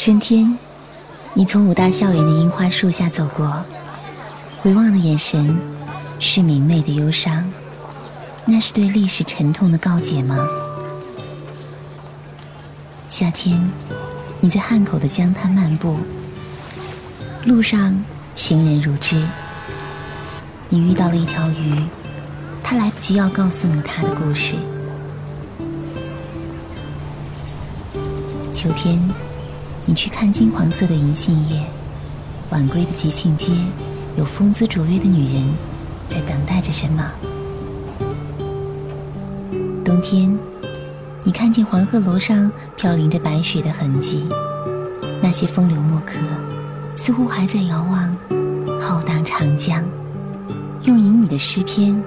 春天，你从武大校园的樱花树下走过，回望的眼神是明媚的忧伤，那是对历史沉痛的告解吗？夏天，你在汉口的江滩漫步，路上行人如织，你遇到了一条鱼，它来不及要告诉你它的故事。秋天。你去看金黄色的银杏叶，晚归的吉庆街，有风姿卓越的女人在等待着什么？冬天，你看见黄鹤楼上飘零着白雪的痕迹，那些风流墨客似乎还在遥望浩荡长江，用以你的诗篇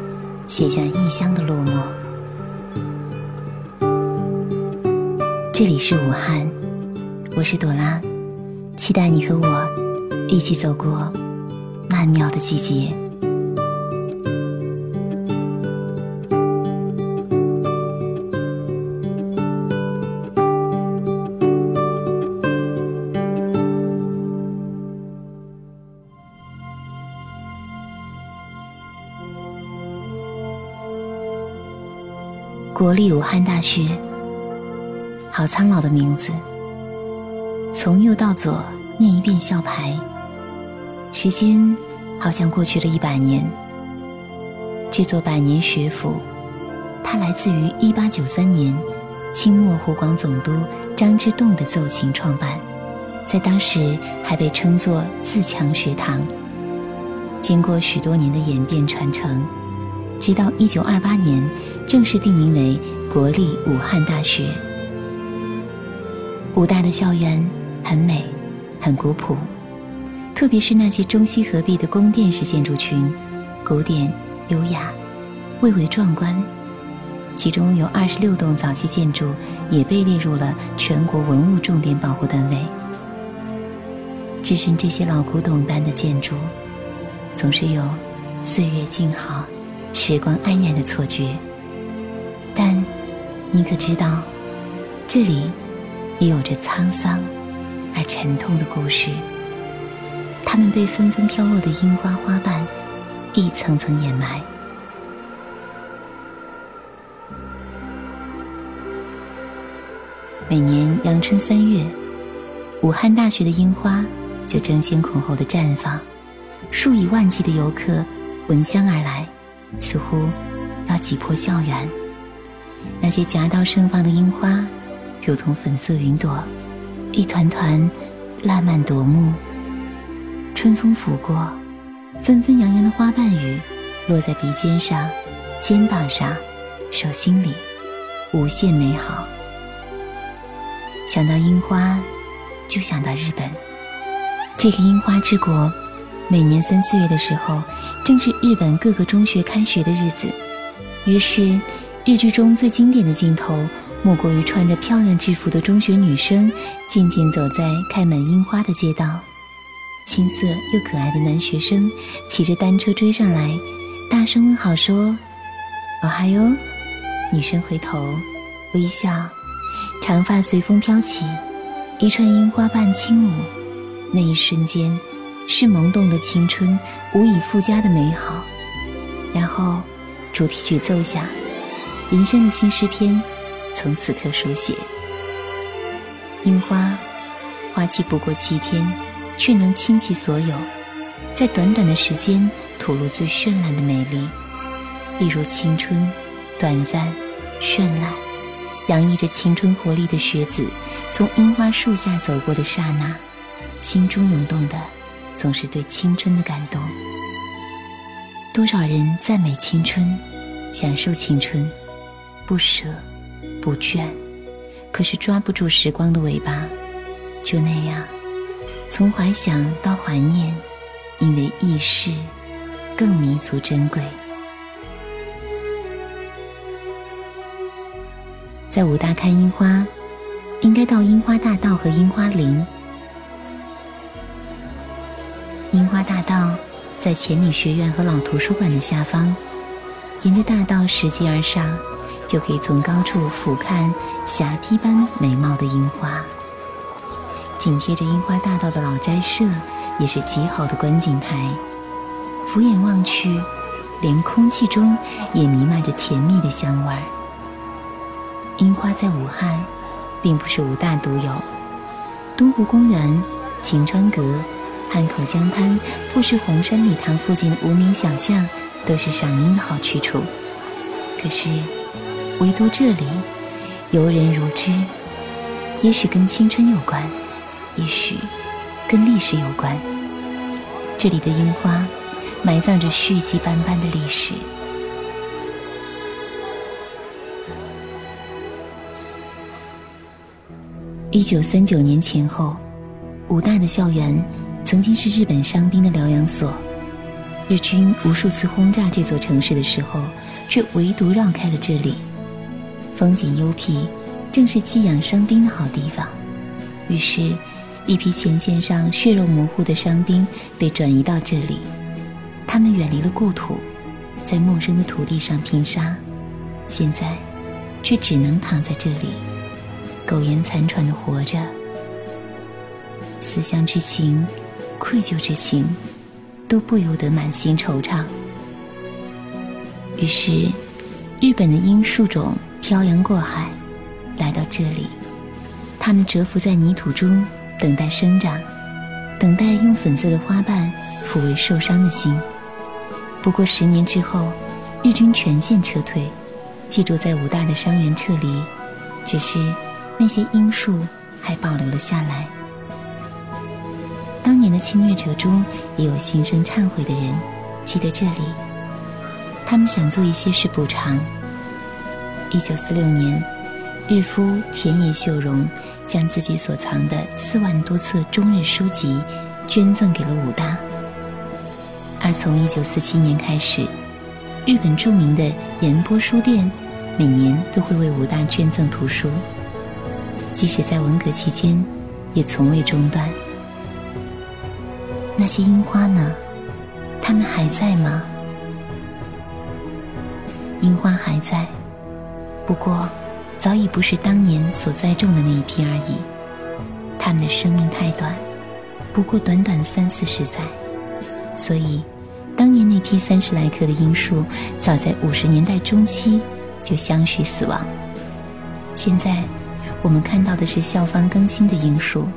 写下异乡的落寞。这里是武汉。我是朵拉，期待你和我一起走过曼妙的季节。国立武汉大学，好苍老的名字。从右到左念一遍校牌，时间好像过去了一百年。这座百年学府，它来自于一八九三年清末湖广总督张之洞的奏请创办，在当时还被称作自强学堂。经过许多年的演变传承，直到一九二八年正式定名为国立武汉大学。武大的校园。很美，很古朴，特别是那些中西合璧的宫殿式建筑群，古典、优雅、蔚为壮观。其中有二十六栋早期建筑也被列入了全国文物重点保护单位。置身这些老古董般的建筑，总是有岁月静好、时光安然的错觉。但，你可知道，这里也有着沧桑。而沉痛的故事，它们被纷纷飘落的樱花花瓣一层层掩埋。每年阳春三月，武汉大学的樱花就争先恐后的绽放，数以万计的游客闻香而来，似乎要挤破校园。那些夹道盛放的樱花，如同粉色云朵。一团团烂漫夺目，春风拂过，纷纷扬扬的花瓣雨落在鼻尖上、肩膀上、手心里，无限美好。想到樱花，就想到日本。这个樱花之国，每年三四月的时候，正是日本各个中学开学的日子。于是，日剧中最经典的镜头。莫过于穿着漂亮制服的中学女生，静静走在开满樱花的街道。青涩又可爱的男学生骑着单车追上来，大声问好说：“哦嗨哟！”女生回头微笑，长发随风飘起，一串樱花伴轻舞。那一瞬间，是萌动的青春无以复加的美好。然后，主题曲奏响，人生的新诗篇。从此刻书写，樱花花期不过七天，却能倾其所有，在短短的时间吐露最绚烂的美丽。例如青春，短暂、绚烂，洋溢着青春活力的学子，从樱花树下走过的刹那，心中涌动的总是对青春的感动。多少人赞美青春，享受青春，不舍。不倦，可是抓不住时光的尾巴，就那样，从怀想到怀念，因为易逝，更弥足珍贵。在武大看樱花，应该到樱花大道和樱花林。樱花大道在前女学院和老图书馆的下方，沿着大道拾级而上。就可以从高处俯瞰霞披般美貌的樱花。紧贴着樱花大道的老斋舍也是极好的观景台。俯眼望去，连空气中也弥漫着甜蜜的香味儿。樱花在武汉，并不是武大独有，东湖公园、晴川阁、汉口江滩或是红山礼堂附近的无名小巷，都是赏樱的好去处。可是，唯独这里，游人如织。也许跟青春有关，也许跟历史有关。这里的樱花，埋葬着血迹斑斑的历史。一九三九年前后，武大的校园曾经是日本伤兵的疗养所。日军无数次轰炸这座城市的时候，却唯独绕开了这里。风景幽僻。正是寄养伤兵的好地方，于是，一批前线上血肉模糊的伤兵被转移到这里。他们远离了故土，在陌生的土地上拼杀，现在，却只能躺在这里，苟延残喘的活着。思乡之情，愧疚之情，都不由得满心惆怅。于是，日本的樱树种漂洋过海。来到这里，他们蛰伏在泥土中，等待生长，等待用粉色的花瓣抚慰受伤的心。不过十年之后，日军全线撤退，寄住在武大的伤员撤离，只是那些樱树还保留了下来。当年的侵略者中，也有心生忏悔的人，记得这里，他们想做一些事补偿。一九四六年。日夫田野秀荣将自己所藏的四万多册中日书籍捐赠给了武大。而从一九四七年开始，日本著名的岩波书店每年都会为武大捐赠图书，即使在文革期间，也从未中断。那些樱花呢？它们还在吗？樱花还在，不过。早已不是当年所栽种的那一批而已，他们的生命太短，不过短短三四十载，所以，当年那批三十来棵的樱树，早在五十年代中期就相续死亡。现在，我们看到的是校方更新的樱树，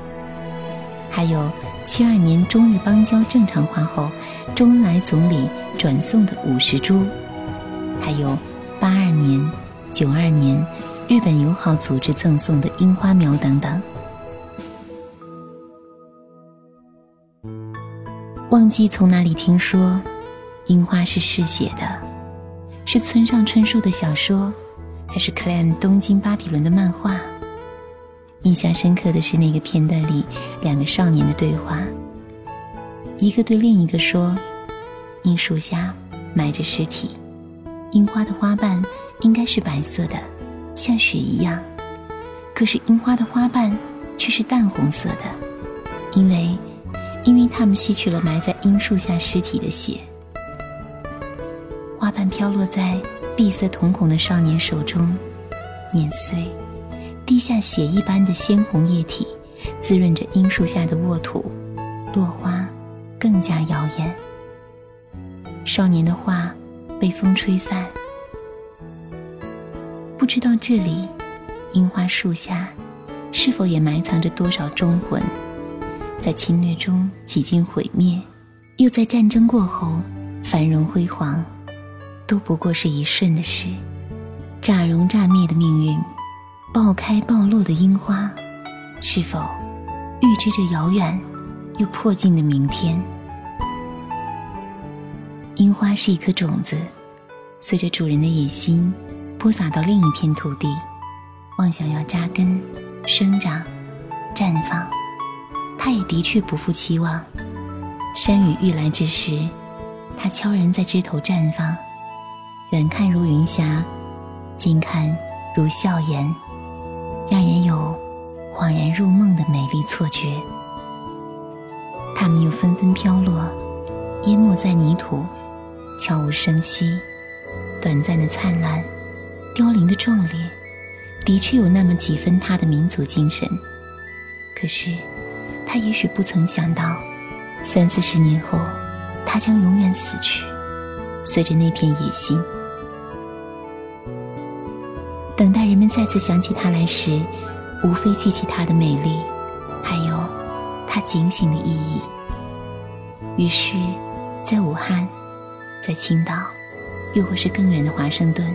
还有七二年中日邦交正常化后，周恩来总理转送的五十株，还有八二年、九二年。日本友好组织赠送的樱花苗等等。忘记从哪里听说，樱花是嗜血的，是村上春树的小说，还是 Clam 东京巴比伦的漫画？印象深刻的是那个片段里两个少年的对话，一个对另一个说：“樱树下埋着尸体，樱花的花瓣应该是白色的。”像雪一样，可是樱花的花瓣却是淡红色的，因为，因为他们吸取了埋在樱树下尸体的血。花瓣飘落在碧色瞳孔的少年手中，碾碎，滴下血一般的鲜红液体，滋润着樱树下的沃土，落花更加耀眼。少年的话被风吹散。不知道这里，樱花树下，是否也埋藏着多少忠魂，在侵略中几经毁灭，又在战争过后繁荣辉煌，都不过是一瞬的事。乍融乍灭的命运，爆开爆落的樱花，是否预知着遥远又迫近的明天？樱花是一颗种子，随着主人的野心。播撒到另一片土地，妄想要扎根、生长、绽放，它也的确不负期望。山雨欲来之时，它悄然在枝头绽放，远看如云霞，近看如笑颜，让人有恍然入梦的美丽错觉。它们又纷纷飘落，淹没在泥土，悄无声息，短暂的灿烂。凋零的壮烈，的确有那么几分他的民族精神。可是，他也许不曾想到，三四十年后，他将永远死去，随着那片野心。等待人们再次想起他来时，无非记起他的美丽，还有他警醒的意义。于是，在武汉，在青岛，又或是更远的华盛顿，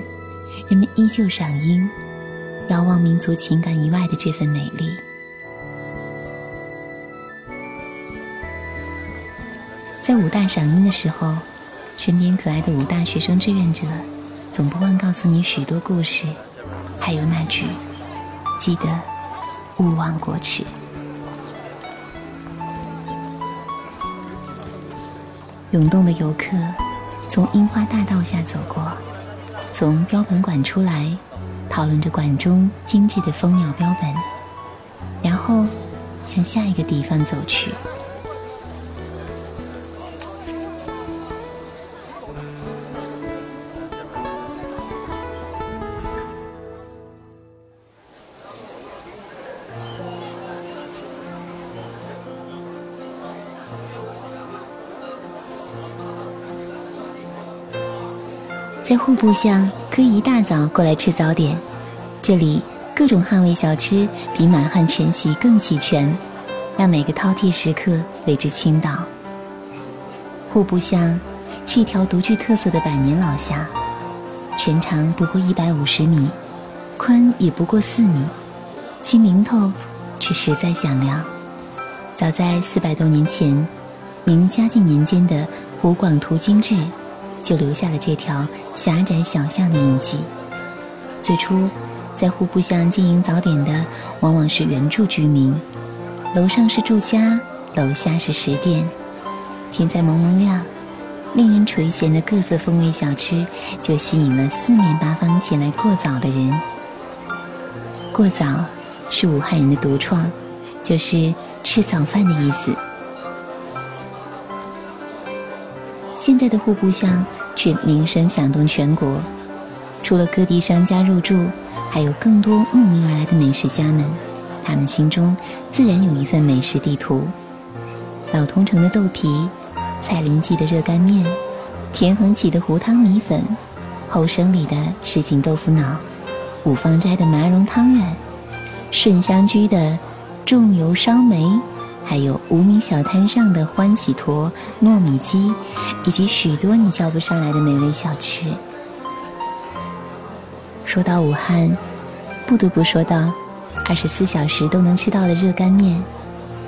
人们依旧赏樱，遥望民族情感以外的这份美丽。在武大赏樱的时候，身边可爱的武大学生志愿者，总不忘告诉你许多故事，还有那句：“记得勿忘国耻。”涌动的游客从樱花大道下走过，从标本馆出来，讨论着馆中精致的蜂鸟标本，然后向下一个地方走去。在户部巷可以一大早过来吃早点，这里各种汉味小吃比满汉全席更齐全，让每个饕餮食客为之倾倒。户部巷是一条独具特色的百年老巷，全长不过一百五十米，宽也不过四米，其名头却实在响亮。早在四百多年前，明嘉靖年间的湖广图经志。就留下了这条狭窄小巷的印记。最初，在户部巷经营早点的往往是原住居民，楼上是住家，楼下是食店。天才蒙蒙亮，令人垂涎的各色风味小吃就吸引了四面八方前来过早的人。过早是武汉人的独创，就是吃早饭的意思。现在的户部巷却名声响动全国，除了各地商家入驻，还有更多慕名而来的美食家们，他们心中自然有一份美食地图。老同城的豆皮，蔡林记的热干面，田恒起的糊汤米粉，后生里的什锦豆腐脑，五芳斋的麻蓉汤圆，顺香居的重油烧梅。还有无名小摊上的欢喜坨、糯米鸡，以及许多你叫不上来的美味小吃。说到武汉，不得不说到二十四小时都能吃到的热干面。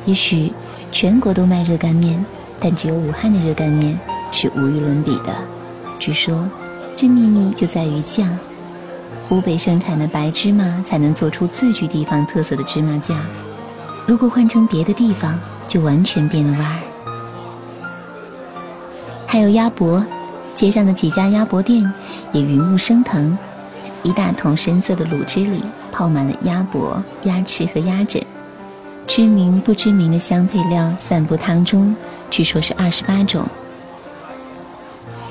也许全国都卖热干面，但只有武汉的热干面是无与伦比的。据说，这秘密就在于酱。湖北生产的白芝麻才能做出最具地方特色的芝麻酱。如果换成别的地方，就完全变了味儿。还有鸭脖，街上的几家鸭脖店也云雾升腾，一大桶深色的卤汁里泡满了鸭脖、鸭翅和鸭胗，知名不知名的香配料散布汤中，据说是二十八种。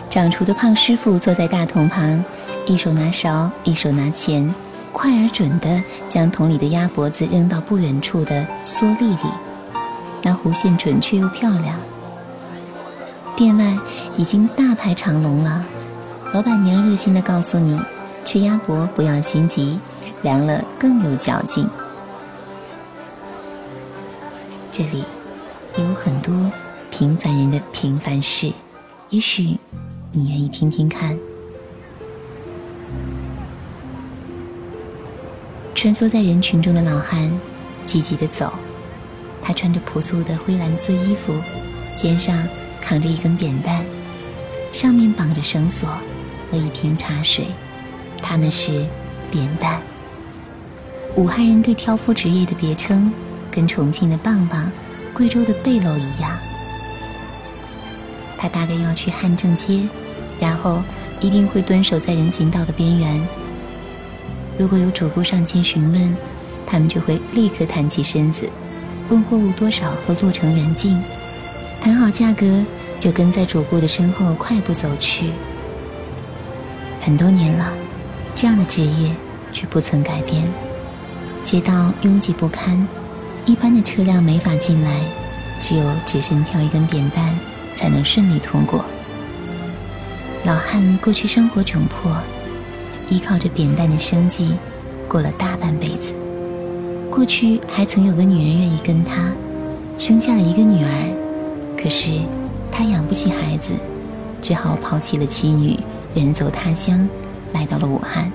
掌厨的胖师傅坐在大桶旁，一手拿勺，一手拿钱。快而准地将桶里的鸭脖子扔到不远处的蓑笠里，那弧线准确又漂亮。店外已经大排长龙了，老板娘热心地告诉你：吃鸭脖不要心急，凉了更有嚼劲。这里有很多平凡人的平凡事，也许你愿意听听看。穿梭在人群中的老汉，积极地走。他穿着朴素的灰蓝色衣服，肩上扛着一根扁担，上面绑着绳索和一瓶茶水。他们是扁担。武汉人对挑夫职业的别称，跟重庆的棒棒、贵州的背篓一样。他大概要去汉正街，然后一定会蹲守在人行道的边缘。如果有主顾上前询问，他们就会立刻弹起身子，问货物多少和路程远近，谈好价格，就跟在主顾的身后快步走去。很多年了，这样的职业却不曾改变。街道拥挤不堪，一般的车辆没法进来，只有只身挑一根扁担才能顺利通过。老汉过去生活窘迫，依靠着扁担的生计过了大半辈子。过去还曾有个女人愿意跟他，生下了一个女儿，可是他养不起孩子，只好抛弃了妻女，远走他乡，来到了武汉。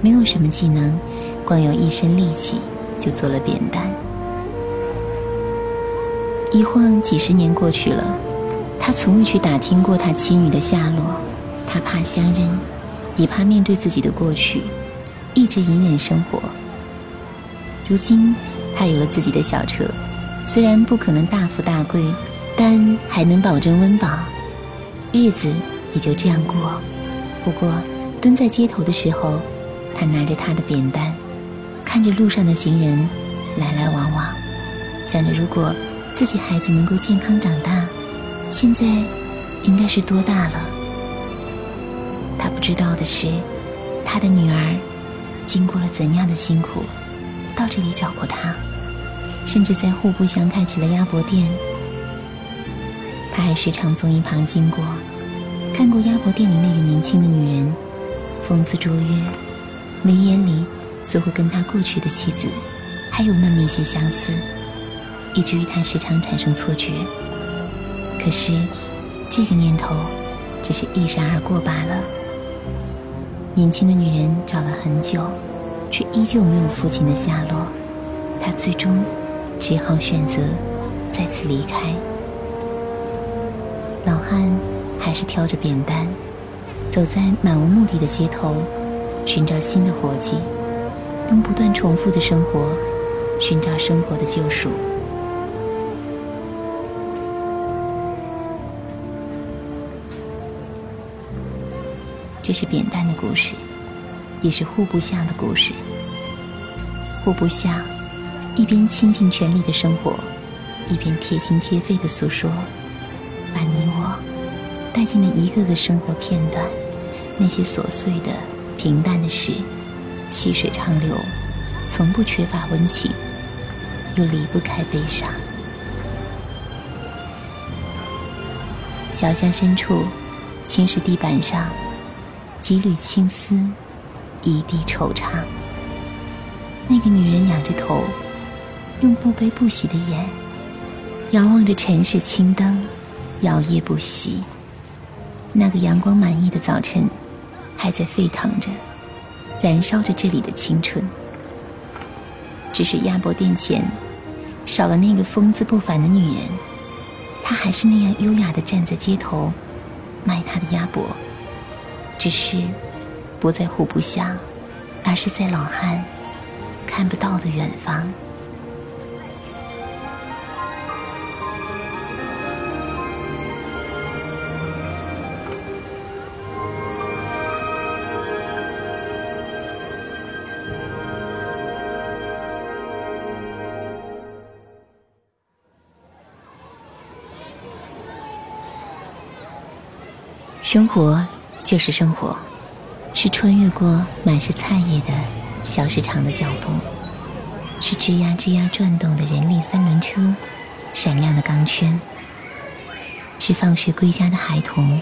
没有什么技能，光有一身力气，就做了扁担。一晃几十年过去了，他从未去打听过他妻女的下落，他怕相认，也怕面对自己的过去，一直隐忍生活。如今他有了自己的小车，虽然不可能大富大贵，但还能保证温饱，日子也就这样过。不过蹲在街头的时候，他拿着他的扁担，看着路上的行人来来往往，想着如果自己孩子能够健康长大，现在应该是多大了？知道的是，他的女儿经过了怎样的辛苦，到这里找过他，甚至在户部巷开起了鸭脖店。他还时常从一旁经过，看过鸭脖店里那个年轻的女人，风姿卓越。眉眼里似乎跟他过去的妻子还有那么一些相似，以至于他时常产生错觉。可是这个念头只是一闪而过罢了。年轻的女人找了很久，却依旧没有父亲的下落。她最终只好选择再次离开。老汉还是挑着扁担，走在漫无目的的街头。寻找新的活计，用不断重复的生活寻找生活的救赎。这是扁担的故事，也是户部下的故事。户部下一边倾尽全力的生活，一边贴心贴肺的诉说，把你我带进了一个个生活片段，那些琐碎的。平淡的事，细水长流，从不缺乏温情，又离不开悲伤。小巷深处，青石地板上，几缕青丝，一地惆怅。那个女人仰着头，用不悲不喜的眼，遥望着城市青灯，摇曳不息。那个阳光满溢的早晨。还在沸腾着，燃烧着这里的青春。只是鸭脖店前少了那个风姿不凡的女人，她还是那样优雅的站在街头卖她的鸭脖，只是不在户部巷，而是在老汉看不到的远方。生活就是生活，是穿越过满是菜叶的小市场的脚步，是吱呀吱呀转动的人力三轮车，闪亮的钢圈，是放学归家的孩童，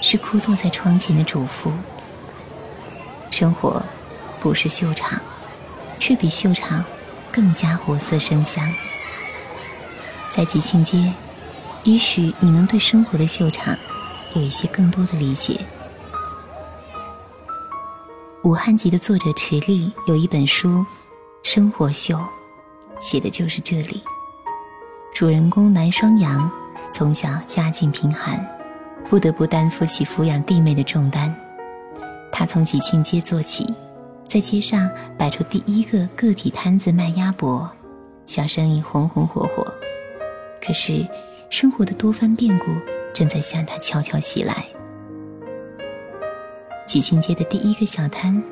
是枯坐在窗前的主妇。生活不是秀场，却比秀场更加活色生香。在吉庆街，也许你能对生活的秀场。有一些更多的理解。武汉籍的作者池莉有一本书《生活秀》，写的就是这里。主人公南双阳从小家境贫寒，不得不担负起抚养弟妹的重担。他从吉庆街做起，在街上摆出第一个个体摊子卖鸭脖，小生意红红火火。可是生活的多番变故。正在向他悄悄袭来。吉庆街的第一个小摊，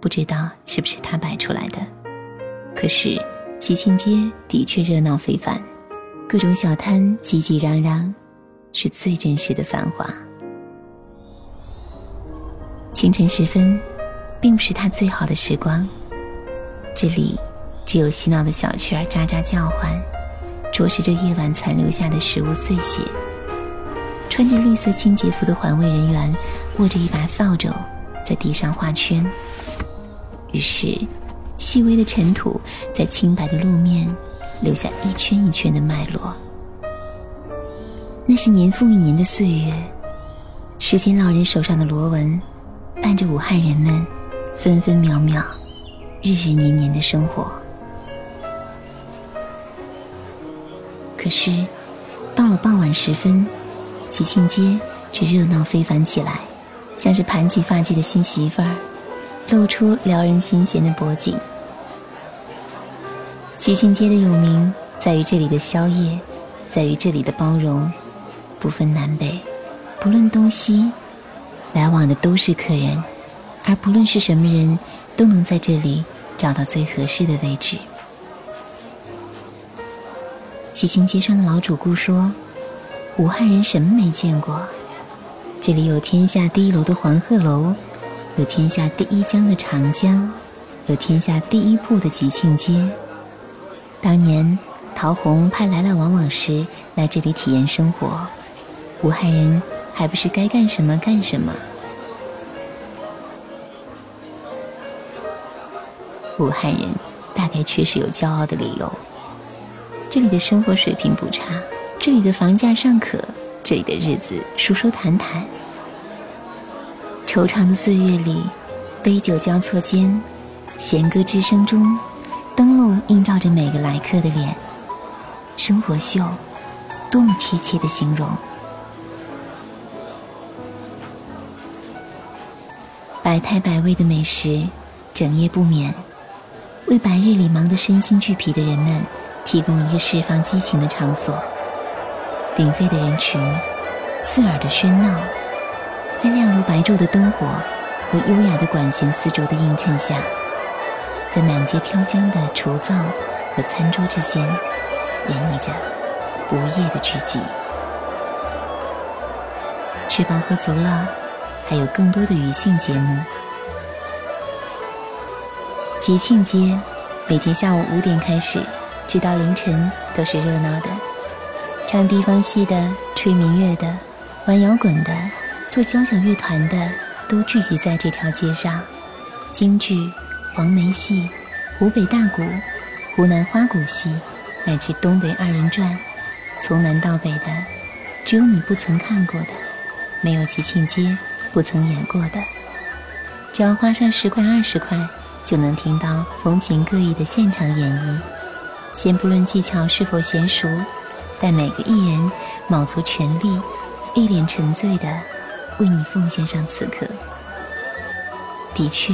不知道是不是他摆出来的。可是吉庆街的确热闹非凡，各种小摊挤挤攘攘，是最真实的繁华。清晨时分，并不是他最好的时光，这里只有嬉闹的小雀儿喳喳叫唤，啄食着夜晚残留下的食物碎屑。穿着绿色清洁服的环卫人员握着一把扫帚，在地上画圈。于是，细微的尘土在清白的路面留下一圈一圈的脉络。那是年复一年的岁月，时间老人手上的螺纹，伴着武汉人们分分秒秒、日日年年的生活。可是，到了傍晚时分，吉庆街却热闹非凡起来，像是盘起发髻的新媳妇儿。露出撩人心弦的脖颈。吉庆街的有名在于这里的宵夜，在于这里的包容，不分南北，不论东西，来往的都是客人，而不论是什么人，都能在这里找到最合适的位置。吉庆街上的老主顾说：“武汉人什么没见过？这里有天下第一楼的黄鹤楼。”有天下第一江的长江，有天下第一铺的吉庆街。当年陶虹派来来往往时来这里体验生活，武汉人还不是该干什么干什么？武汉人大概确实有骄傲的理由。这里的生活水平不差，这里的房价尚可，这里的日子舒舒坦坦。惆怅的岁月里，杯酒交错间，弦歌之声中，灯笼映照着每个来客的脸。生活秀，多么贴切的形容！百态百味的美食，整夜不眠，为白日里忙得身心俱疲的人们提供一个释放激情的场所。鼎沸的人群，刺耳的喧闹。在亮如白昼的灯火和优雅的管弦丝竹的映衬下，在满街飘香的厨灶和餐桌之间，演绎着不夜的聚集。吃饱喝足了，还有更多的余兴节目。吉庆街每天下午五点开始，直到凌晨都是热闹的，唱地方戏的、吹民乐的、玩摇滚的。做交响乐团的都聚集在这条街上，京剧、黄梅戏、湖北大鼓、湖南花鼓戏，乃至东北二人转，从南到北的，只有你不曾看过的，没有吉庆街不曾演过的。只要花上十块二十块，就能听到风情各异的现场演绎。先不论技巧是否娴熟，但每个艺人卯足全力，一脸沉醉的。为你奉献上此刻，的确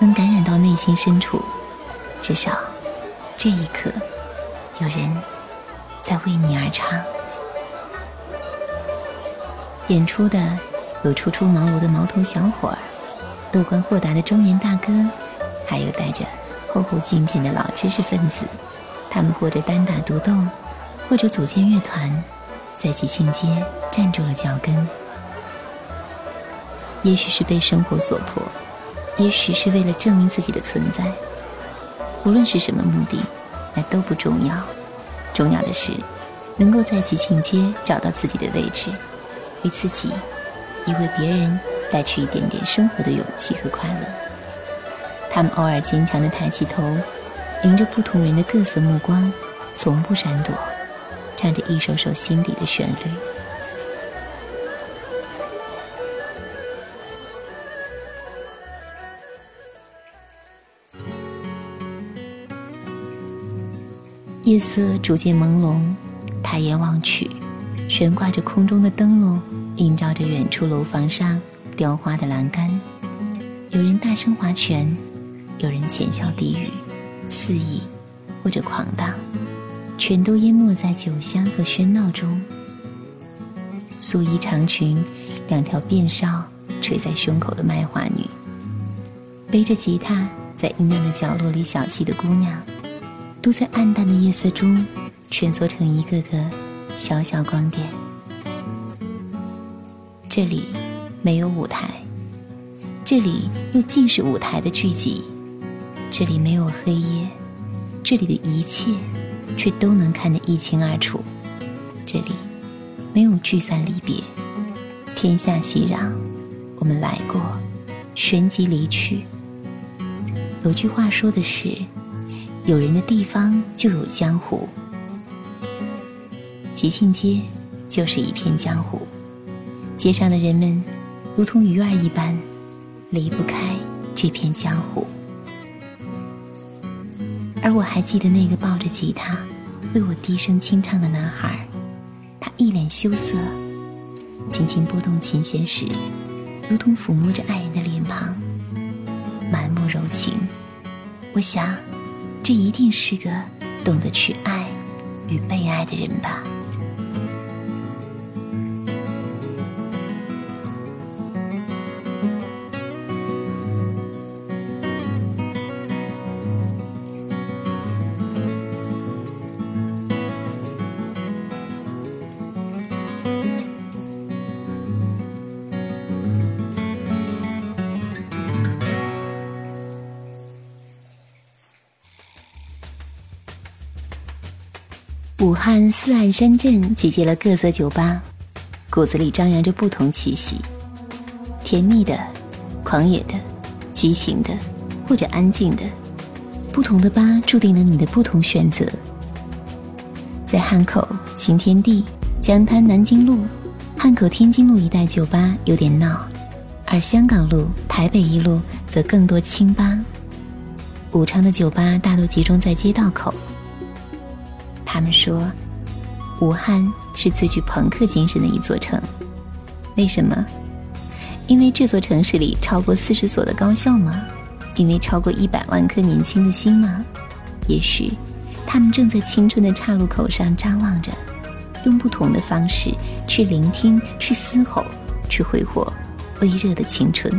能感染到内心深处。至少，这一刻，有人在为你而唱。演出的有初出茅庐的毛头小伙儿，乐观豁达的中年大哥，还有带着厚厚镜片的老知识分子。他们或者单打独斗，或者组建乐团，在吉庆街站住了脚跟。也许是被生活所迫，也许是为了证明自己的存在。无论是什么目的，那都不重要。重要的是，能够在吉庆街找到自己的位置，为自己，也为别人带去一点点生活的勇气和快乐。他们偶尔坚强地抬起头，迎着不同人的各色目光，从不闪躲，唱着一首首心底的旋律。夜色逐渐朦胧，抬眼望去，悬挂着空中的灯笼映照着远处楼房上雕花的栏杆。有人大声划拳，有人浅笑低语，肆意或者狂荡，全都淹没在酒香和喧闹中。素衣长裙，两条辫梢垂在胸口的卖花女，背着吉他在阴暗的角落里小憩的姑娘。都在暗淡的夜色中蜷缩成一个个小小光点。这里没有舞台，这里又尽是舞台的聚集。这里没有黑夜，这里的一切却都能看得一清二楚。这里没有聚散离别，天下熙攘，我们来过，旋即离去。有句话说的是：“有人的地方就有江湖。”吉庆街就是一片江湖，街上的人们如同鱼儿一般，离不开这片江湖。而我还记得那个抱着吉他为我低声清唱的男孩，他一脸羞涩，轻轻拨动琴弦时，如同抚摸着爱人的脸庞，满目柔情。我想，这一定是个懂得去爱与被爱的人吧。汉四岸山镇集结了各色酒吧，骨子里张扬着不同气息：甜蜜的、狂野的、激情的，或者安静的。不同的吧注定了你的不同选择。在汉口、新天地、江滩、南京路、汉口天津路一带酒吧有点闹，而香港路、台北一路则更多清吧。武昌的酒吧大多集中在街道口。他们说，武汉是最具朋克精神的一座城。为什么？因为这座城市里超过四十所的高校吗？因为超过一百万颗年轻的心吗？也许，他们正在青春的岔路口上张望着，用不同的方式去聆听、去嘶吼、去挥霍微热的青春。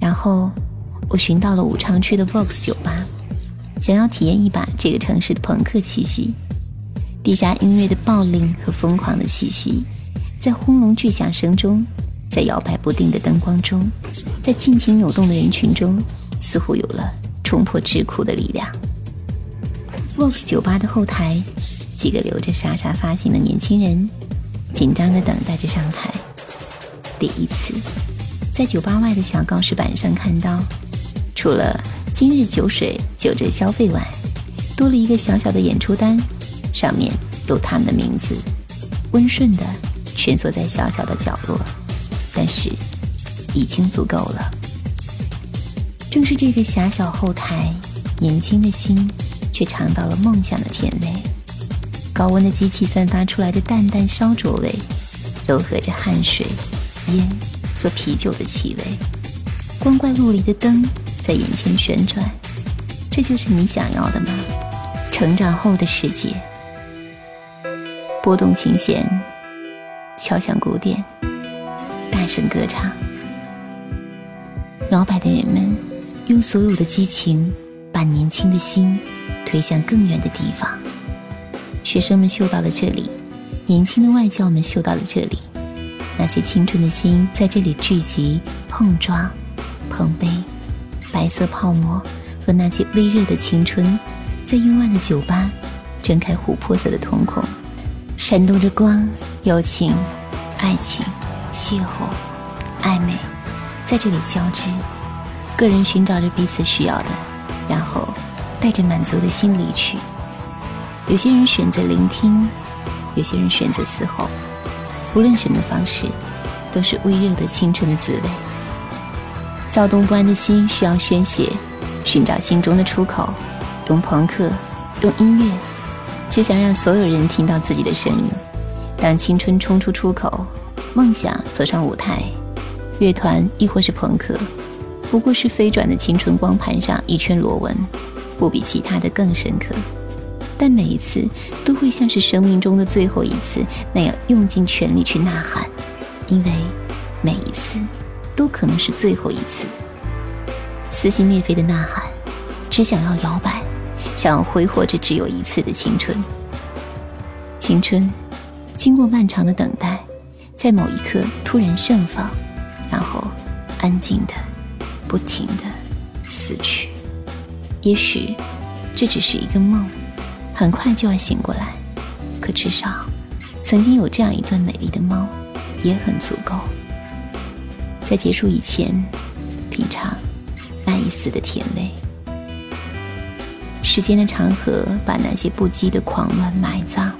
然后，我寻到了武昌区的 Vox 酒吧。想要体验一把这个城市的朋克气息，地下音乐的暴力和疯狂的气息，在轰隆巨响声中，在摇摆不定的灯光中，在尽情扭动的人群中，似乎有了冲破桎梏的力量。Vox 酒吧的后台，几个留着傻傻发型的年轻人，紧张地等待着上台。第一次，在酒吧外的小告示板上看到，除了。今日酒水九折消费完，多了一个小小的演出单，上面有他们的名字，温顺的蜷缩在小小的角落，但是已经足够了。正是这个狭小后台，年轻的心却尝到了梦想的甜味。高温的机器散发出来的淡淡烧灼味，柔和着汗水、烟和啤酒的气味。光怪陆离的灯。在眼前旋转，这就是你想要的吗？成长后的世界，拨动琴弦，敲响鼓点，大声歌唱，摇摆的人们用所有的激情，把年轻的心推向更远的地方。学生们嗅到了这里，年轻的外教们嗅到了这里，那些青春的心在这里聚集、碰撞、碰杯。白色泡沫和那些微热的青春，在幽暗的酒吧睁开琥珀色的瞳孔，闪动着光，友情、爱情、邂逅、暧昧，在这里交织。个人寻找着彼此需要的，然后带着满足的心离去。有些人选择聆听，有些人选择嘶吼。无论什么方式，都是微热的青春的滋味。躁动不安的心需要宣泄，寻找心中的出口，用朋克，用音乐，只想让所有人听到自己的声音。当青春冲出出口，梦想走上舞台，乐团亦或是朋克，不过是飞转的青春光盘上一圈螺纹，不比其他的更深刻。但每一次都会像是生命中的最后一次那样用尽全力去呐喊，因为每一次。都可能是最后一次撕心裂肺的呐喊，只想要摇摆，想要挥霍这只有一次的青春。青春经过漫长的等待，在某一刻突然盛放，然后安静的、不停的死去，也许这只是一个梦，很快就要醒过来。可至少，曾经有这样一段美丽的梦，也很足够。在结束以前，品尝那一丝的甜味。时间的长河把那些不羁的狂乱埋葬，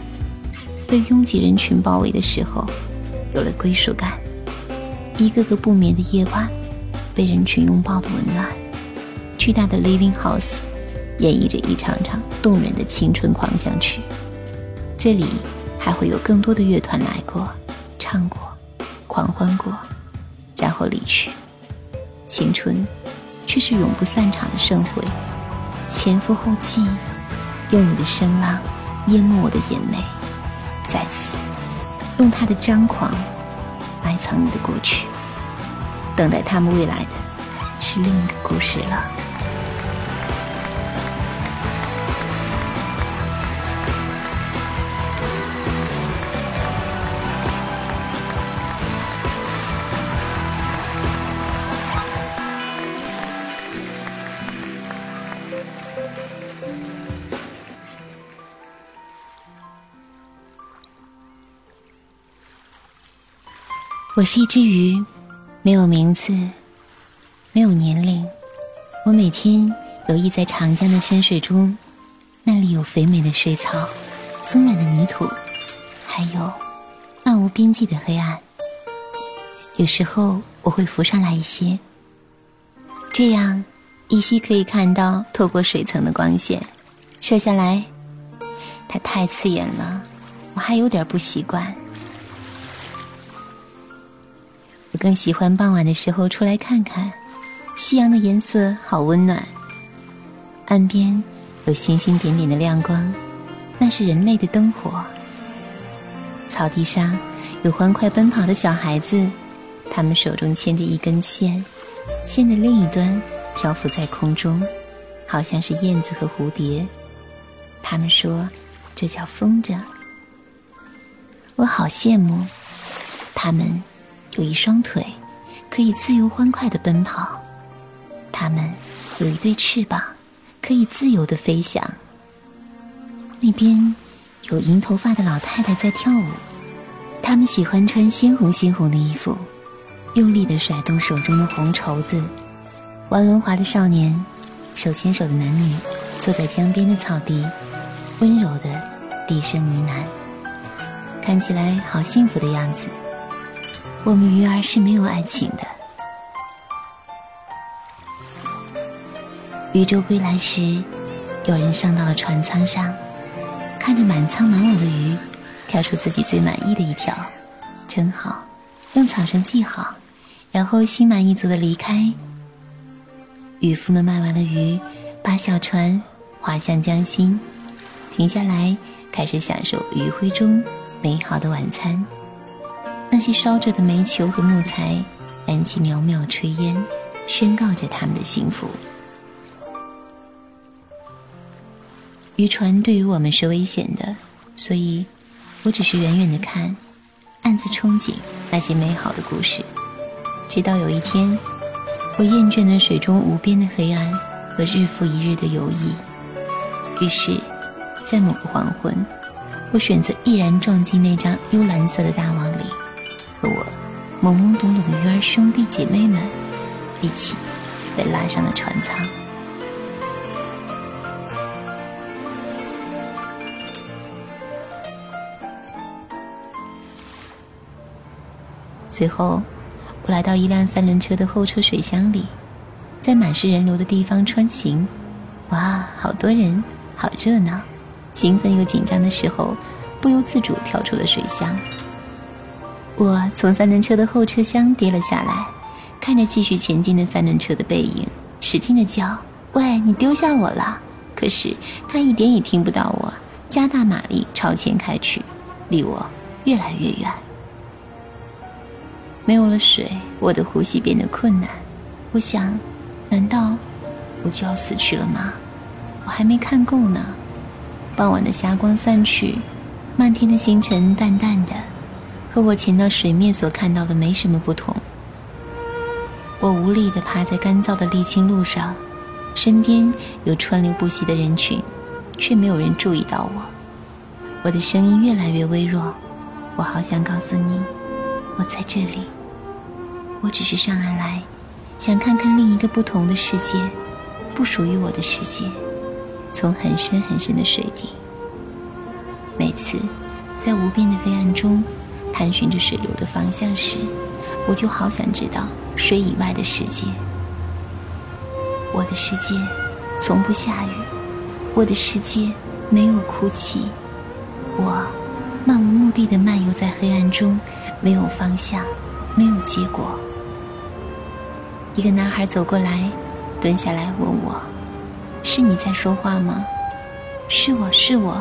被拥挤人群包围的时候，有了归属感。一个个不眠的夜晚，被人群拥抱的温暖。巨大的 Living House，演绎着一场场动人的青春狂想曲。这里还会有更多的乐团来过，唱过，狂欢过，后离去。青春，却是永不散场的盛会。前赴后继，用你的声浪淹没我的眼泪，再次用他的张狂埋藏你的过去。等待他们未来的是另一个故事了。我是一只鱼，没有名字，没有年龄。我每天游弋在长江的深水中，那里有肥美的水草、松软的泥土，还有漫无边际的黑暗。有时候我会浮上来一些，这样依稀可以看到透过水层的光线射下来，它太刺眼了，我还有点不习惯。我更喜欢傍晚的时候出来看看，夕阳的颜色好温暖。岸边有星星点点的亮光，那是人类的灯火。草地上有欢快奔跑的小孩子，他们手中牵着一根线，线的另一端漂浮在空中，好像是燕子和蝴蝶。他们说，这叫风筝。我好羡慕他们。有一双腿，可以自由欢快的奔跑；它们有一对翅膀，可以自由的飞翔。那边有银头发的老太太在跳舞，他们喜欢穿鲜红鲜红的衣服，用力的甩动手中的红绸子。玩轮滑的少年，手牵手的男女，坐在江边的草地，温柔的低声呢喃，看起来好幸福的样子。我们鱼儿是没有爱情的。渔舟归来时，有人上到了船舱上，看着满舱满网的鱼，挑出自己最满意的一条，真好，用草绳系好，然后心满意足的离开。渔夫们卖完了鱼，把小船划向江心，停下来，开始享受余晖中美好的晚餐。那些烧着的煤球和木材，燃起袅袅炊烟，宣告着他们的幸福。渔船对于我们是危险的，所以我只是远远的看，暗自憧憬那些美好的故事。直到有一天，我厌倦了水中无边的黑暗和日复一日的游弋，于是，在某个黄昏，我选择毅然撞进那张幽蓝色的大网。和我懵懵懂懂的鱼儿兄弟姐妹们一起被拉上了船舱。随后，我来到一辆三轮车的后车水箱里，在满是人流的地方穿行。哇，好多人，好热闹！兴奋又紧张的时候，不由自主跳出了水箱。我从三轮车的后车厢跌了下来，看着继续前进的三轮车的背影，使劲的叫：“喂，你丢下我了！”可是他一点也听不到我，加大马力朝前开去，离我越来越远。没有了水，我的呼吸变得困难。我想，难道我就要死去了吗？我还没看够呢。傍晚的霞光散去，漫天的星辰淡淡的。和我潜到水面所看到的没什么不同。我无力地趴在干燥的沥青路上，身边有川流不息的人群，却没有人注意到我。我的声音越来越微弱，我好想告诉你，我在这里。我只是上岸来，想看看另一个不同的世界，不属于我的世界，从很深很深的水底。每次在无边的黑暗中探寻着水流的方向时，我就好想知道水以外的世界。我的世界从不下雨，我的世界没有哭泣。我漫无目的的漫游在黑暗中，没有方向，没有结果。一个男孩走过来，蹲下来问我：“是你在说话吗？”“是我是我。”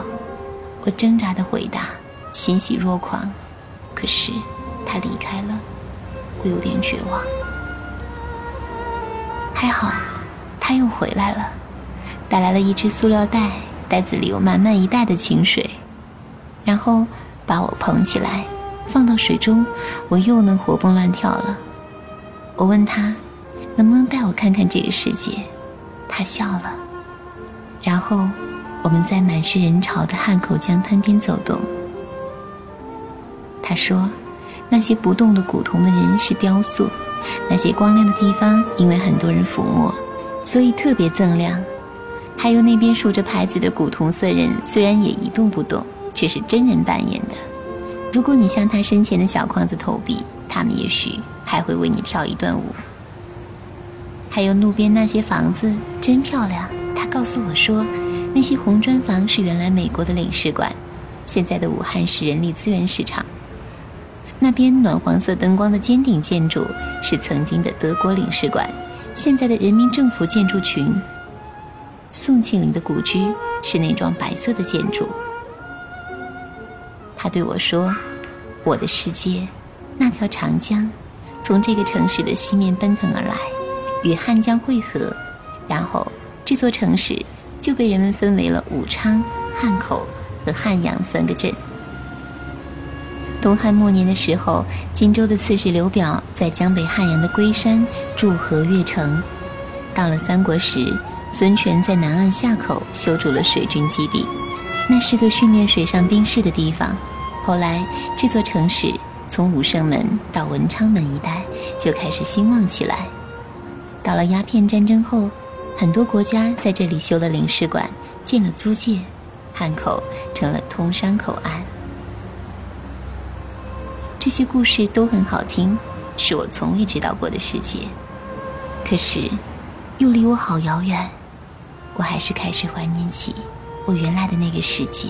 我挣扎的回答，欣喜若狂。可是他离开了，我有点绝望。还好，他又回来了，带来了一只塑料袋，袋子里有满满一袋的清水，然后把我捧起来，放到水中，我又能活蹦乱跳了。我问他。能不能带我看看这个世界？他笑了，然后我们在满是人潮的汉口江滩边走动。他说：“那些不动的古铜的人是雕塑，那些光亮的地方因为很多人抚摸，所以特别锃亮。还有那边竖着牌子的古铜色人，虽然也一动不动，却是真人扮演的。如果你向他身前的小框子投币，他们也许还会为你跳一段舞。”还有路边那些房子真漂亮。他告诉我说，那些红砖房是原来美国的领事馆，现在的武汉市人力资源市场。那边暖黄色灯光的尖顶建筑是曾经的德国领事馆，现在的人民政府建筑群。宋庆龄的故居是那幢白色的建筑。他对我说：“我的世界，那条长江，从这个城市的西面奔腾而来。”与汉江汇合，然后这座城市就被人们分为了武昌、汉口和汉阳三个镇。东汉末年的时候，荆州的刺史刘表在江北汉阳的龟山筑河越城。到了三国时，孙权在南岸夏口修筑了水军基地，那是个训练水上兵士的地方。后来，这座城市从武胜门到文昌门一带就开始兴旺起来。到了鸦片战争后，很多国家在这里修了领事馆，建了租界，汉口成了通商口岸。这些故事都很好听，是我从未知道过的世界，可是又离我好遥远。我还是开始怀念起我原来的那个世界，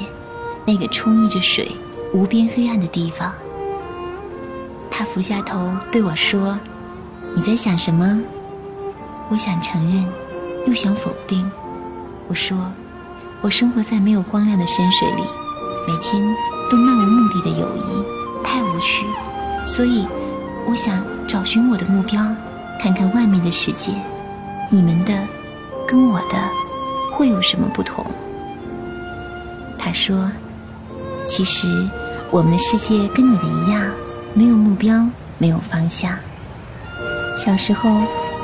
那个充溢着水、无边黑暗的地方。他俯下头对我说：“你在想什么？”我想承认，又想否定。我说，我生活在没有光亮的深水里，每天都漫无目的的游弋，太无趣。所以，我想找寻我的目标，看看外面的世界。你们的，跟我的，会有什么不同？他说：“其实，我们的世界跟你的一样，没有目标，没有方向。小时候。”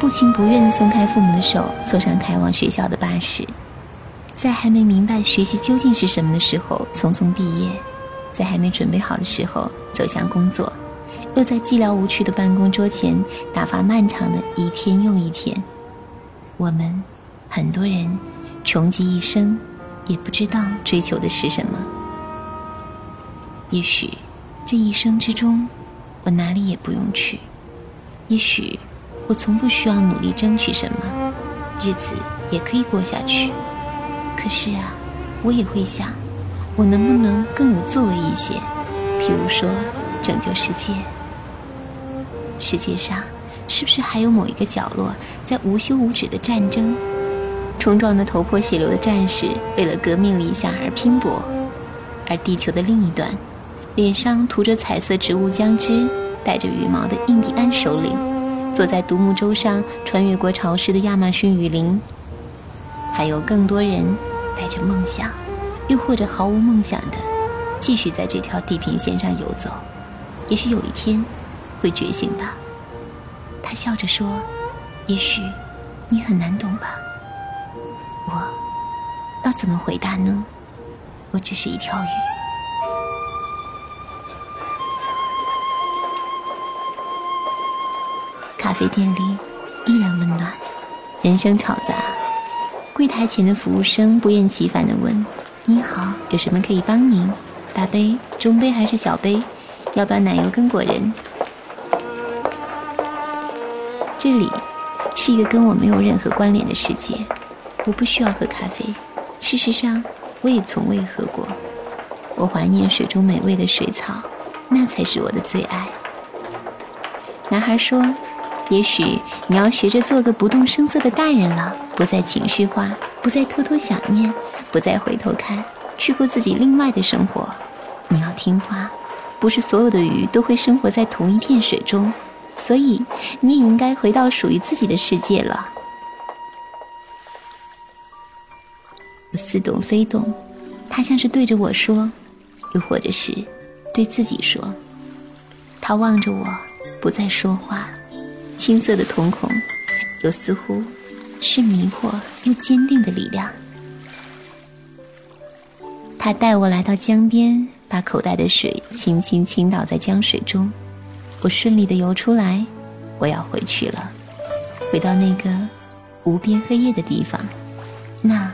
不情不愿松开父母的手，坐上开往学校的巴士，在还没明白学习究竟是什么的时候匆匆毕业，在还没准备好的时候走向工作，又在寂寥无趣的办公桌前打发漫长的一天又一天。我们很多人穷极一生，也不知道追求的是什么。也许这一生之中，我哪里也不用去。也许。我从不需要努力争取什么，日子也可以过下去。可是啊，我也会想，我能不能更有作为一些？譬如说，拯救世界。世界上是不是还有某一个角落，在无休无止的战争，冲撞的头破血流的战士为了革命理想而拼搏，而地球的另一端，脸上涂着彩色植物浆汁、带着羽毛的印第安首领？坐在独木舟上穿越过潮湿的亚马逊雨林，还有更多人带着梦想，又或者毫无梦想的，继续在这条地平线上游走。也许有一天会觉醒吧。他笑着说：“也许你很难懂吧。”我，要怎么回答呢？我只是一条鱼。咖啡店里依然温暖，人声吵杂。柜台前的服务生不厌其烦地问：“，有什么可以帮您？大杯、中杯还是小杯？要不要奶油跟果仁？”这里是一个跟我没有任何关联的世界，我不需要喝咖啡。事实上，我也从未喝过。我怀念水中美味的水草，那才是我的最爱。男孩说：“也许你要学着做个不动声色的大人了，不再情绪化，不再偷偷想念，不再回头看，去过自己另外的生活。你要听话，不是所有的鱼都会生活在同一片水中。”所以，你也应该回到属于自己的世界了。我似懂非懂，他像是对着我说，又或者是对自己说。他望着我，不再说话，青涩的瞳孔，又似乎是迷惑又坚定的力量。他带我来到江边，把口袋的水轻轻倾倒在江水中。我顺利的游出来，我要回去了，回到那个无边黑夜的地方，那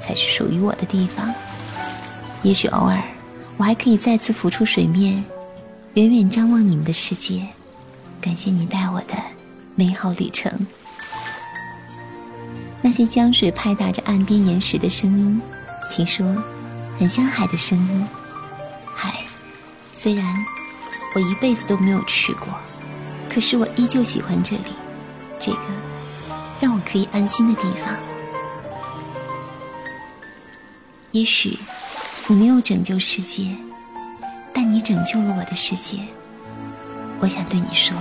才是属于我的地方。也许偶尔，我还可以再次浮出水面，远远张望你们的世界。感谢你带我的美好旅程。那些江水拍打着岸边岩石的声音，听说很像海的声音。海，虽然。我一辈子都没有去过，可是我依旧喜欢这里，这个让我可以安心的地方。也许你没有拯救世界，但你拯救了我的世界。我想对你说。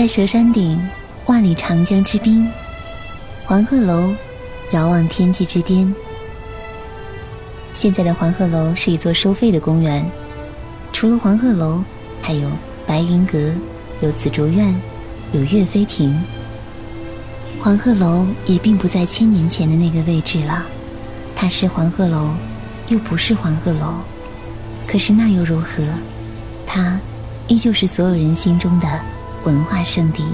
在蛇山顶，万里长江之滨，黄鹤楼遥望天际之巅。现在的黄鹤楼是一座收费的公园，除了黄鹤楼，还有白云阁，有紫竹院，有岳飞亭。黄鹤楼也并不在千年前的那个位置了，它是黄鹤楼，又不是黄鹤楼。可是那又如何？它依旧是所有人心中的。文化圣地。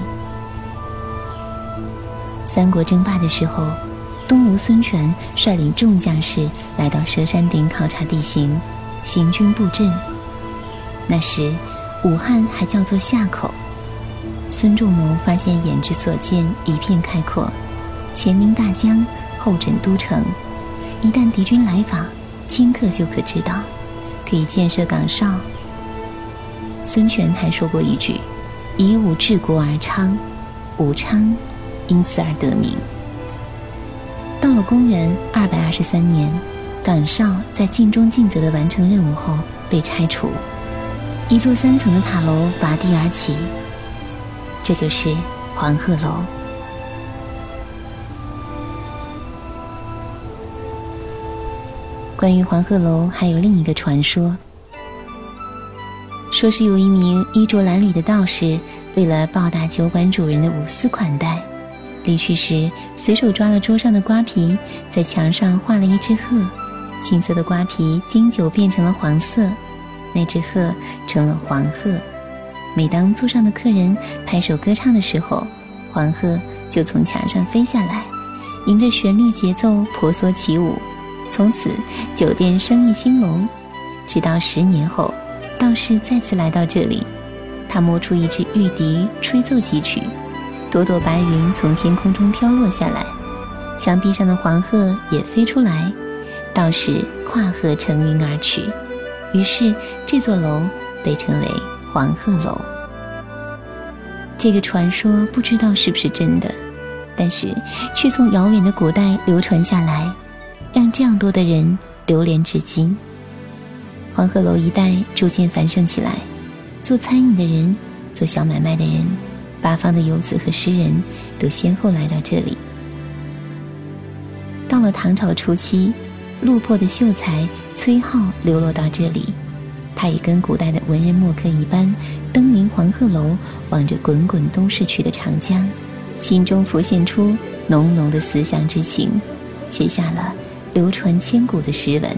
三国争霸的时候，东吴孙权率领众将士来到蛇山顶考察地形，行军布阵。那时，武汉还叫做夏口。孙仲谋发现眼之所见一片开阔，前临大江，后枕都城，一旦敌军来访，顷刻就可知道，可以建设岗哨。孙权还说过一句。以武治国而昌，武昌因此而得名。到了公元二百二十三年，岗哨在尽忠尽责的完成任务后被拆除，一座三层的塔楼拔地而起，这就是黄鹤楼。关于黄鹤楼，还有另一个传说。说是有一名衣着褴褛的道士，为了报答酒馆主人的无私款待，离去时随手抓了桌上的瓜皮，在墙上画了一只鹤，青色的瓜皮经久变成了黄色，那只鹤成了黄鹤。每当座上的客人拍手歌唱的时候，黄鹤就从墙上飞下来，迎着旋律节奏婆娑起舞。从此酒店生意兴隆，直到十年后。道士再次来到这里，他摸出一支玉笛，吹奏几曲，朵朵白云从天空中飘落下来，墙壁上的黄鹤也飞出来，道士跨河乘云而去。于是这座楼被称为黄鹤楼。这个传说不知道是不是真的，但是却从遥远的古代流传下来，让这样多的人流连至今。黄鹤楼一带逐渐繁盛起来，做餐饮的人，做小买卖的人，八方的游子和诗人都先后来到这里。到了唐朝初期，落魄的秀才崔颢流落到这里。他也跟古代的文人墨客一般，登临黄鹤楼，望着滚滚东逝去的长江，心中浮现出浓浓的思乡之情，写下了流传千古的诗文：“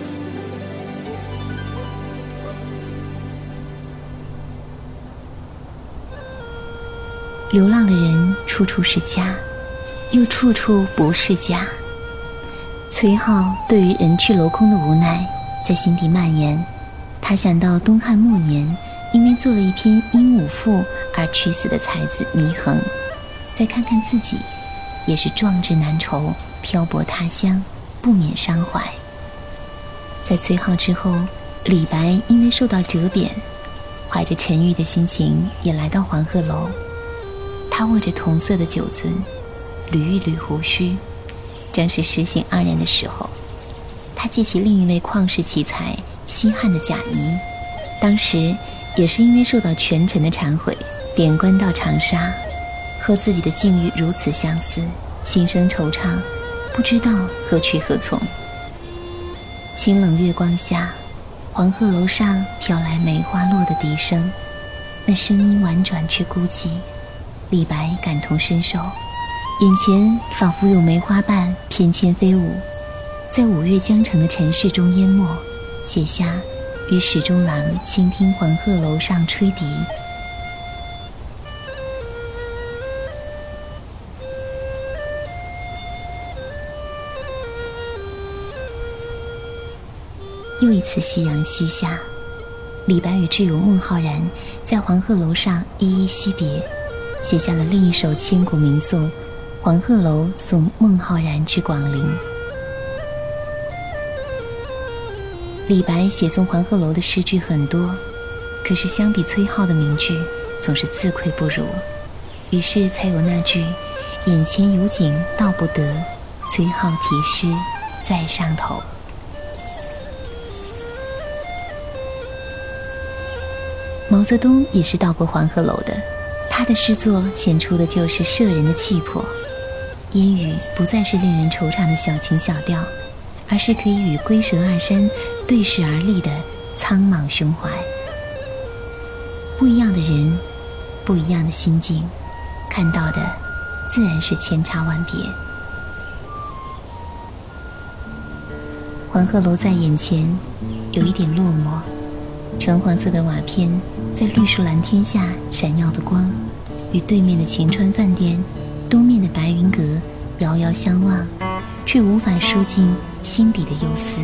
流浪的人处处是家，又处处不是家。崔颢对于人去楼空的无奈在心底蔓延，他想到东汉末年。因为做了一篇《鹦鹉赋》而屈死的才子祢衡，再看看自己，也是壮志难酬，漂泊他乡，不免伤怀。在崔颢之后，李白因为受到折贬，怀着沉郁的心情，也来到黄鹤楼。他握着同色的酒樽，捋一捋胡须，正是诗兴盎然的时候。他记起另一位旷世奇才西汉的贾谊，当时。也是因为受到权臣的忏悔，贬官到长沙，和自己的境遇如此相似，心生惆怅，不知道何去何从。清冷月光下，黄鹤楼上飘来梅花落的笛声，那声音婉转却孤寂。李白感同身受，眼前仿佛有梅花瓣翩跹飞舞，在五月江城的尘世中淹没，写下。与史中郎倾听黄鹤楼上吹笛，又一次夕阳西下，李白与挚友孟浩然在黄鹤楼上依依惜别，写下了另一首千古名颂《黄鹤楼送孟浩然之广陵》。李白写送黄鹤楼的诗句很多，可是相比崔颢的名句，总是自愧不如，于是才有那句“眼前有景道不得，崔颢题诗在上头”。毛泽东也是到过黄鹤楼的，他的诗作显出的就是摄人的气魄，烟雨不再是令人惆怅的小情小调。而是可以与龟蛇二山对视而立的苍莽胸怀。不一样的人，不一样的心境，看到的自然是千差万别。黄鹤楼在眼前，有一点落寞。橙黄色的瓦片在绿树蓝天下闪耀的光，与对面的晴川饭店、东面的白云阁遥遥相望，却无法输进。心底的忧思，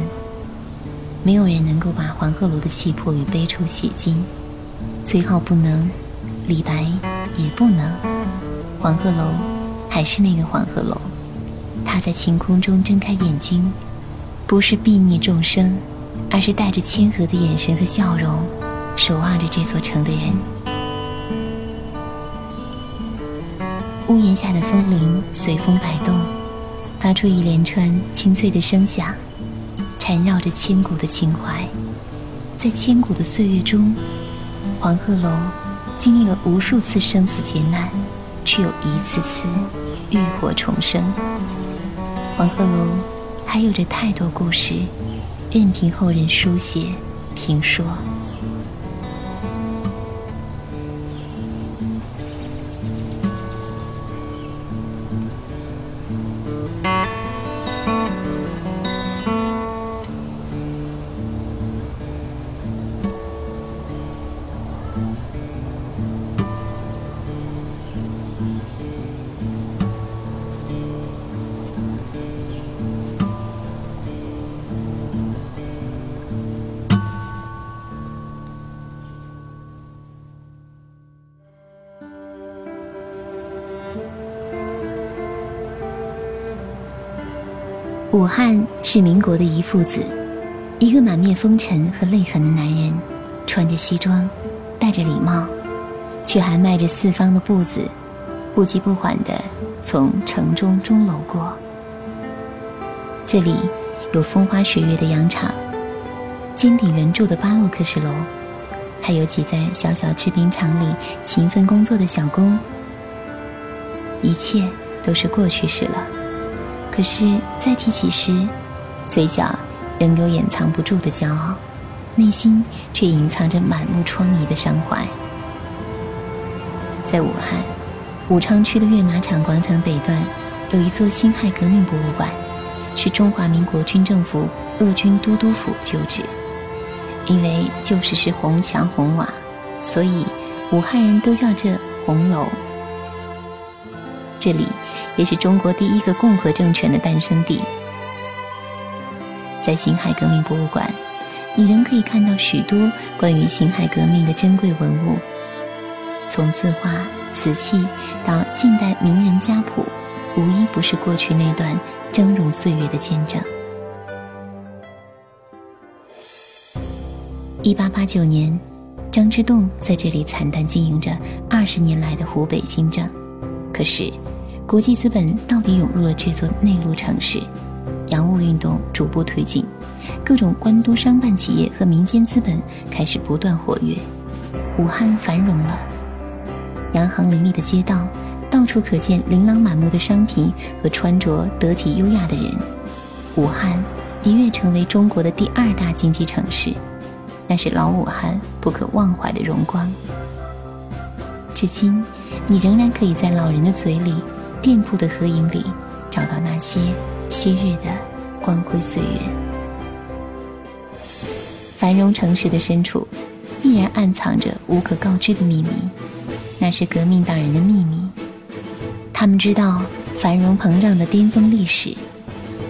没有人能够把黄鹤楼的气魄与悲愁写尽。崔颢不能，李白也不能。黄鹤楼还是那个黄鹤楼，他在晴空中睁开眼睛，不是睥睨众生，而是带着谦和的眼神和笑容，守望着这座城的人。屋檐下的风铃随风摆动。发出一连串清脆的声响，缠绕着千古的情怀。在千古的岁月中，黄鹤楼经历了无数次生死劫难，却又一次次浴火重生。黄鹤楼还有着太多故事，任凭后人书写评说。武汉是民国的一父子，一个满面风尘和泪痕的男人，穿着西装，戴着礼帽，却还迈着四方的步子，不急不缓地从城中钟楼过。这里有风花雪月的洋场，尖顶圆柱的巴洛克式楼，还有挤在小小制冰厂里勤奋工作的小工。一切都是过去式了。可是再提起时，嘴角仍有掩藏不住的骄傲，内心却隐藏着满目疮痍的伤怀。在武汉武昌区的跃马场广场北段，有一座辛亥革命博物馆，是中华民国军政府鄂军都督府旧址。因为旧时是红墙红瓦，所以武汉人都叫这红楼。这里。也是中国第一个共和政权的诞生地。在辛亥革命博物馆，你仍可以看到许多关于辛亥革命的珍贵文物，从字画、瓷器到近代名人家谱，无一不是过去那段峥嵘岁月的见证。一八八九年，张之洞在这里惨淡经营着二十年来的湖北新政，可是。国际资本到底涌入了这座内陆城市，洋务运动逐步推进，各种官督商办企业和民间资本开始不断活跃，武汉繁荣了。洋行林立的街道，到处可见琳琅满目的商品和穿着得体优雅的人，武汉一跃成为中国的第二大经济城市，那是老武汉不可忘怀的荣光。至今，你仍然可以在老人的嘴里。店铺的合影里，找到那些昔日的光辉岁月。繁荣城市的深处，必然暗藏着无可告知的秘密，那是革命党人的秘密。他们知道繁荣膨胀的巅峰历史，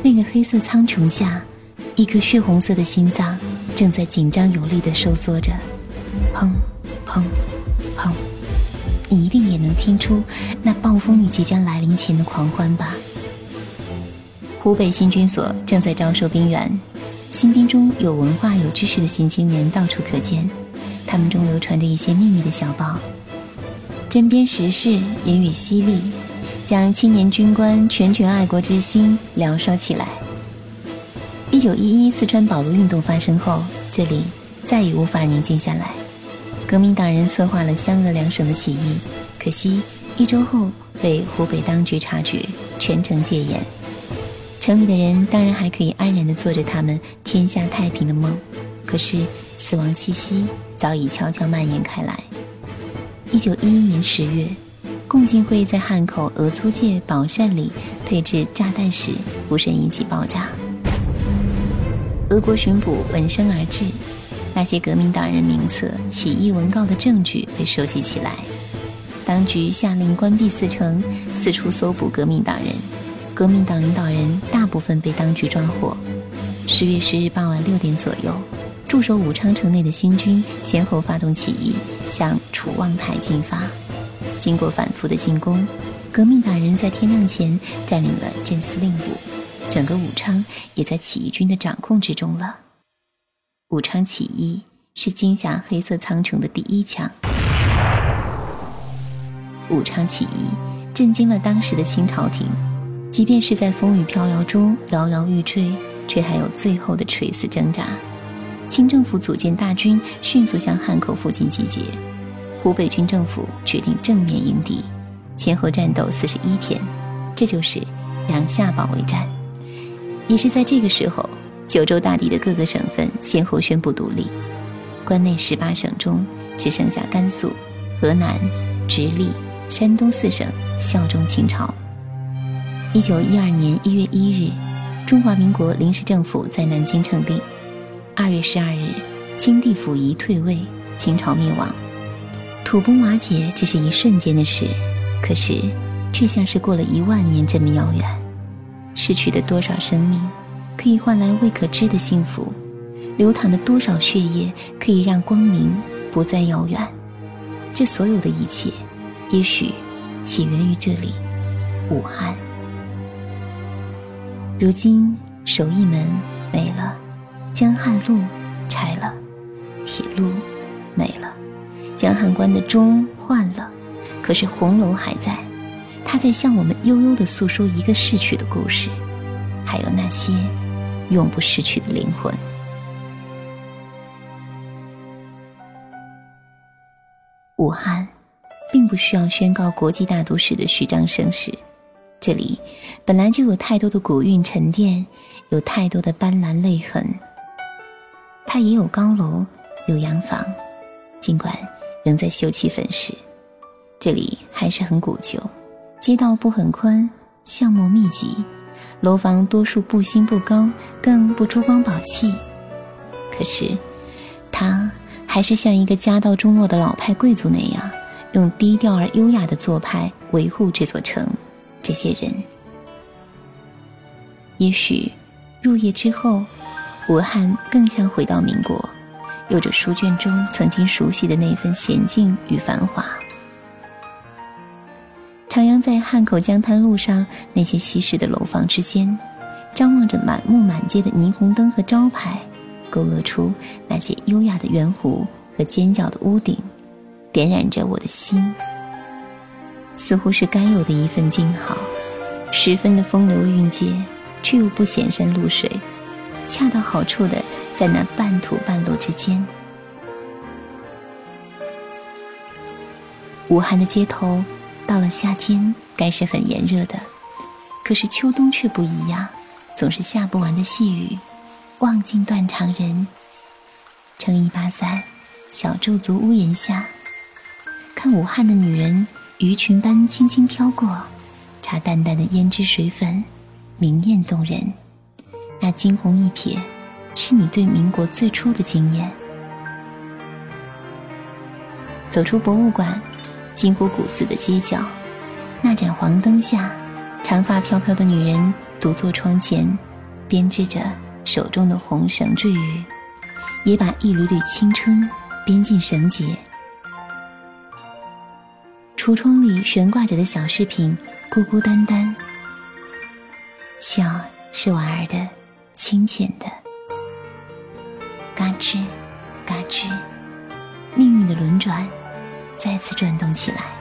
那个黑色苍穹下，一颗血红色的心脏正在紧张有力地收缩着，砰，砰，砰。你一定也能听出那暴风雨即将来临前的狂欢吧？湖北新军所正在招收兵员，新兵中有文化有知识的新青年到处可见，他们中流传着一些秘密的小报，针砭时事，言语犀利，将青年军官拳拳爱国之心燎烧起来。一九一一四川保路运动发生后，这里再也无法宁静下来。革命党人策划了湘鄂两省的起义，可惜一周后被湖北当局察觉，全城戒严。城里的人当然还可以安然地做着他们天下太平的梦，可是死亡气息早已悄悄蔓延开来。一九一一年十月，共进会在汉口俄租界宝善里配置炸弹时，不慎引起爆炸。俄国巡捕闻声而至。那些革命党人名册、起义文告的证据被收集起来，当局下令关闭四城，四处搜捕革命党人。革命党领导人大部分被当局抓获。十月十日傍晚六点左右，驻守武昌城内的新军先后发动起义，向楚望台进发。经过反复的进攻，革命党人在天亮前占领了镇司令部，整个武昌也在起义军的掌控之中了。武昌起义是惊吓黑色苍穹的第一枪。武昌起义震惊了当时的清朝廷，即便是在风雨飘摇中摇摇欲坠，却还有最后的垂死挣扎。清政府组建大军，迅速向汉口附近集结。湖北军政府决定正面迎敌，前后战斗四十一天，这就是梁夏保卫战。也是在这个时候。九州大地的各个省份先后宣布独立，关内十八省中只剩下甘肃、河南、直隶、山东四省效忠清朝。一九一二年一月一日，中华民国临时政府在南京成立。二月十二日，清帝溥仪退位，清朝灭亡。土崩瓦解只是一瞬间的事，可是却像是过了一万年这么遥远，失去的多少生命？可以换来未可知的幸福，流淌的多少血液可以让光明不再遥远？这所有的一切，也许起源于这里，武汉。如今守义门没了，江汉路拆了，铁路没了，江汉关的钟换了，可是红楼还在，它在向我们悠悠地诉说一个逝去的故事，还有那些永不失去的灵魂。武汉，并不需要宣告国际大都市的虚张声势。这里本来就有太多的古韵沉淀，有太多的斑斓泪痕。它也有高楼，有洋房，尽管仍在修葺粉饰，这里还是很古旧。街道不很宽，巷陌密集，楼房多数不新不高，更不珠光宝气。可是，他。还是像一个家道中落的老派贵族那样，用低调而优雅的做派维护这座城。这些人，也许入夜之后，武汉更像回到民国，有着书卷中曾经熟悉的那份娴静与繁华。徜徉在汉口江滩路上那些西式的楼房之间，张望着满目满街的霓虹灯和招牌。勾勒出那些优雅的圆弧和尖角的屋顶，点燃着我的心。似乎是该有的一份静好，十分的风流韵节，却又不显山露水，恰到好处的在那半土半露之间。武汉的街头，到了夏天该是很炎热的，可是秋冬却不一样，总是下不完的细雨。望尽断肠人，撑一把伞，小驻足屋檐下，看武汉的女人鱼群般轻轻飘过，插淡淡的胭脂水粉，明艳动人。那惊鸿一瞥，是你对民国最初的惊艳。走出博物馆，金湖古寺的街角，那盏黄灯下，长发飘飘的女人独坐窗前，编织着。手中的红绳坠玉，也把一缕缕青春编进绳结。橱窗里悬挂着的小饰品，孤孤单单。笑是婉儿的，清浅的。嘎吱，嘎吱，命运的轮转再次转动起来。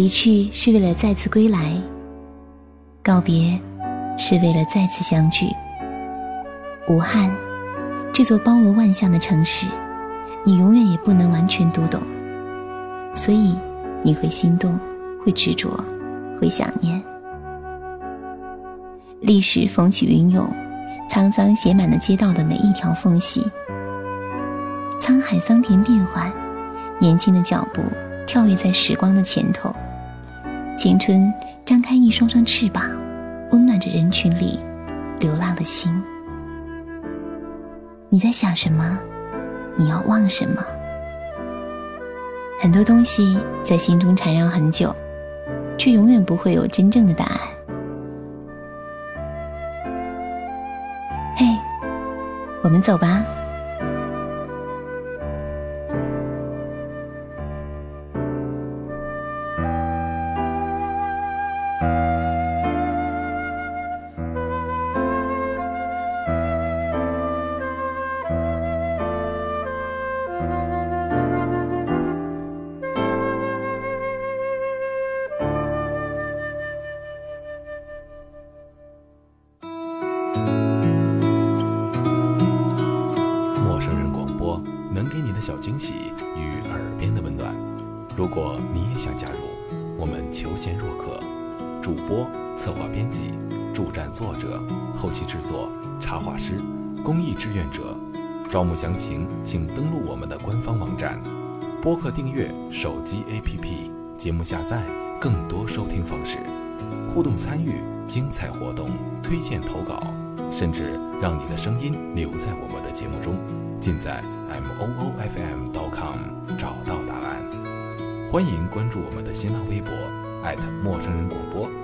离去是为了再次归来，告别是为了再次相聚。武汉，这座包罗万象的城市，你永远也不能完全读懂，所以你会心动，会执着，会想念。历史风起云涌，沧桑写满了街道的每一条缝隙。沧海桑田变幻，年轻的脚步。跳跃在时光的前头，青春张开一双双翅膀，温暖着人群里流浪的心。你在想什么？你要忘什么？很多东西在心中缠绕很久，却永远不会有真正的答案。嘿，我们走吧。订阅、手机 APP、节目下载、更多收听方式、互动参与、精彩活动、推荐投稿。甚至让你的声音留在我们的节目中，尽在 m o o f m dot com 找到答案。欢迎关注我们的新浪微博陌生人广播。